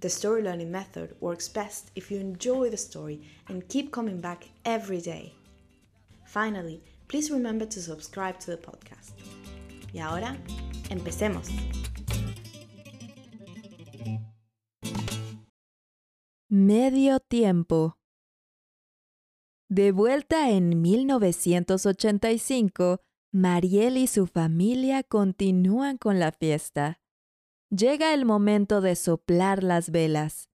the story learning method works best if you enjoy the story and keep coming back every day. Finally, please remember to subscribe to the podcast. Y ahora, empecemos. Medio tiempo. De vuelta en 1985, Mariel y su familia continúan con la fiesta. Llega el momento de soplar las velas.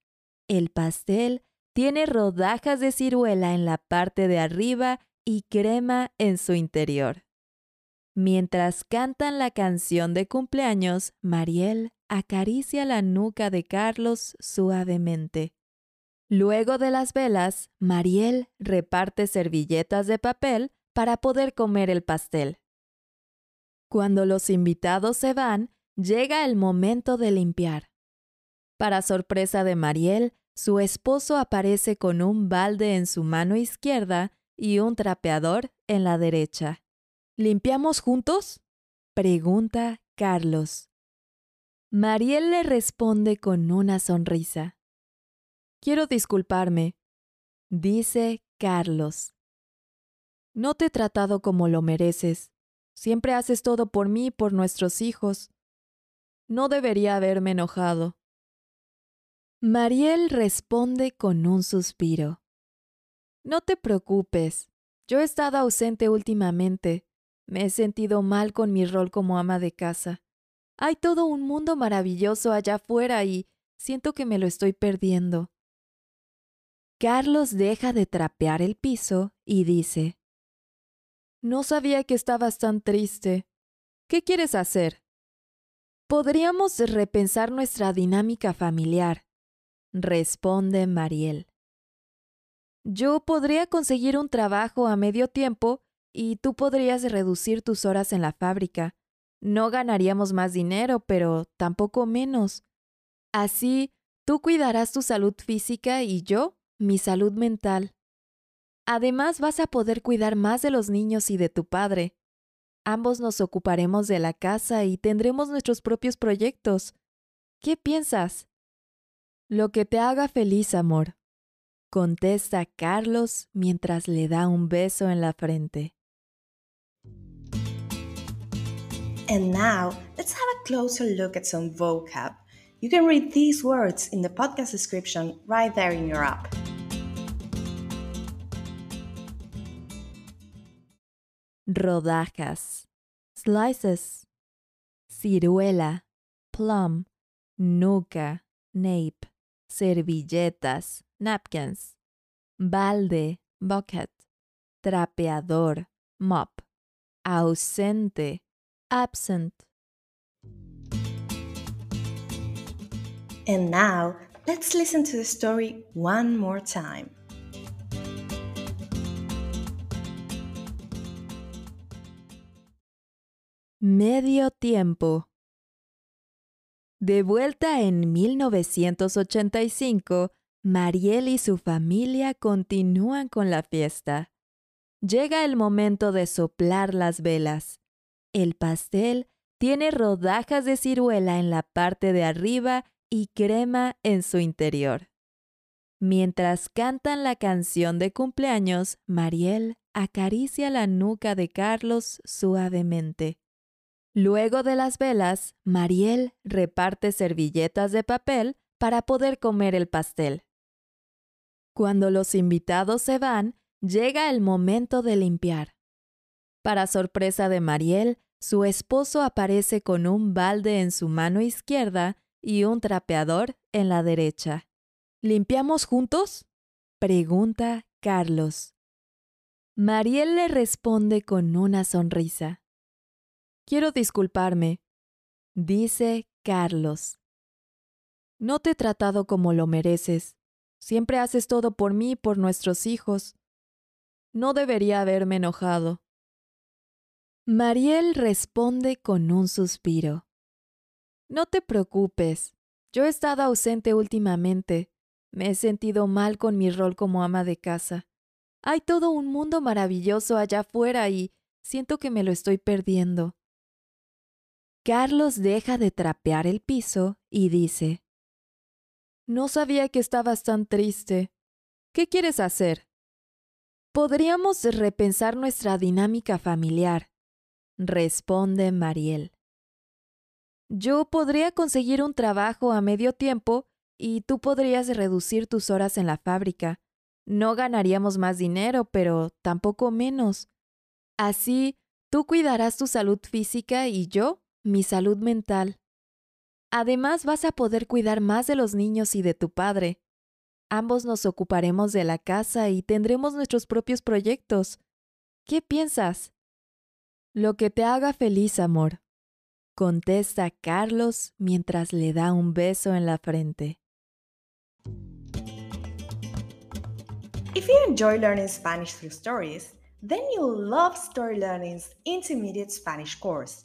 El pastel tiene rodajas de ciruela en la parte de arriba y crema en su interior. Mientras cantan la canción de cumpleaños, Mariel acaricia la nuca de Carlos suavemente. Luego de las velas, Mariel reparte servilletas de papel para poder comer el pastel. Cuando los invitados se van, llega el momento de limpiar. Para sorpresa de Mariel, su esposo aparece con un balde en su mano izquierda y un trapeador en la derecha. ¿Limpiamos juntos? pregunta Carlos. Mariel le responde con una sonrisa. Quiero disculparme, dice Carlos. No te he tratado como lo mereces. Siempre haces todo por mí y por nuestros hijos. No debería haberme enojado. Mariel responde con un suspiro. No te preocupes. Yo he estado ausente últimamente. Me he sentido mal con mi rol como ama de casa. Hay todo un mundo maravilloso allá afuera y siento que me lo estoy perdiendo. Carlos deja de trapear el piso y dice, No sabía que estabas tan triste. ¿Qué quieres hacer? Podríamos repensar nuestra dinámica familiar, responde Mariel. Yo podría conseguir un trabajo a medio tiempo y tú podrías reducir tus horas en la fábrica. No ganaríamos más dinero, pero tampoco menos. Así, tú cuidarás tu salud física y yo mi salud mental. Además vas a poder cuidar más de los niños y de tu padre. Ambos nos ocuparemos de la casa y tendremos nuestros propios proyectos. ¿Qué piensas? Lo que te haga feliz, amor, contesta Carlos mientras le da un beso en la frente. And now, let's have a closer look at some vocab. You can read these words in the podcast description right there in your app. Rodajas, slices, ciruela, plum, nuca, nape, servilletas, napkins, balde, bucket, trapeador, mop, ausente, absent. And now, let's listen to the story one more time. Medio tiempo. De vuelta en 1985, Mariel y su familia continúan con la fiesta. Llega el momento de soplar las velas. El pastel tiene rodajas de ciruela en la parte de arriba y crema en su interior. Mientras cantan la canción de cumpleaños, Mariel acaricia la nuca de Carlos suavemente. Luego de las velas, Mariel reparte servilletas de papel para poder comer el pastel. Cuando los invitados se van, llega el momento de limpiar. Para sorpresa de Mariel, su esposo aparece con un balde en su mano izquierda y un trapeador en la derecha. ¿Limpiamos juntos? pregunta Carlos. Mariel le responde con una sonrisa. Quiero disculparme, dice Carlos. No te he tratado como lo mereces. Siempre haces todo por mí y por nuestros hijos. No debería haberme enojado. Mariel responde con un suspiro. No te preocupes. Yo he estado ausente últimamente. Me he sentido mal con mi rol como ama de casa. Hay todo un mundo maravilloso allá afuera y siento que me lo estoy perdiendo. Carlos deja de trapear el piso y dice, No sabía que estabas tan triste. ¿Qué quieres hacer? Podríamos repensar nuestra dinámica familiar, responde Mariel. Yo podría conseguir un trabajo a medio tiempo y tú podrías reducir tus horas en la fábrica. No ganaríamos más dinero, pero tampoco menos. Así, tú cuidarás tu salud física y yo mi salud mental. Además, vas a poder cuidar más de los niños y de tu padre. Ambos nos ocuparemos de la casa y tendremos nuestros propios proyectos. ¿Qué piensas? Lo que te haga feliz, amor, contesta Carlos mientras le da un beso en la frente. If you enjoy learning Spanish through stories, then you'll love Story Learning's intermediate Spanish course,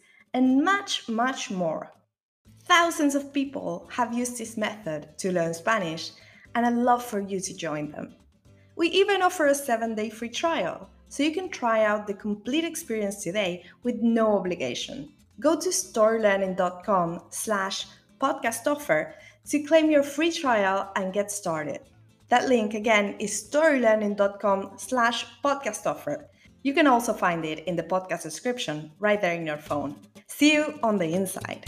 and much, much more. Thousands of people have used this method to learn Spanish, and I'd love for you to join them. We even offer a seven day free trial so you can try out the complete experience today with no obligation. Go to storylearning.com slash podcast offer to claim your free trial and get started. That link again is storylearning.com slash podcast offer. You can also find it in the podcast description right there in your phone. See you on the inside.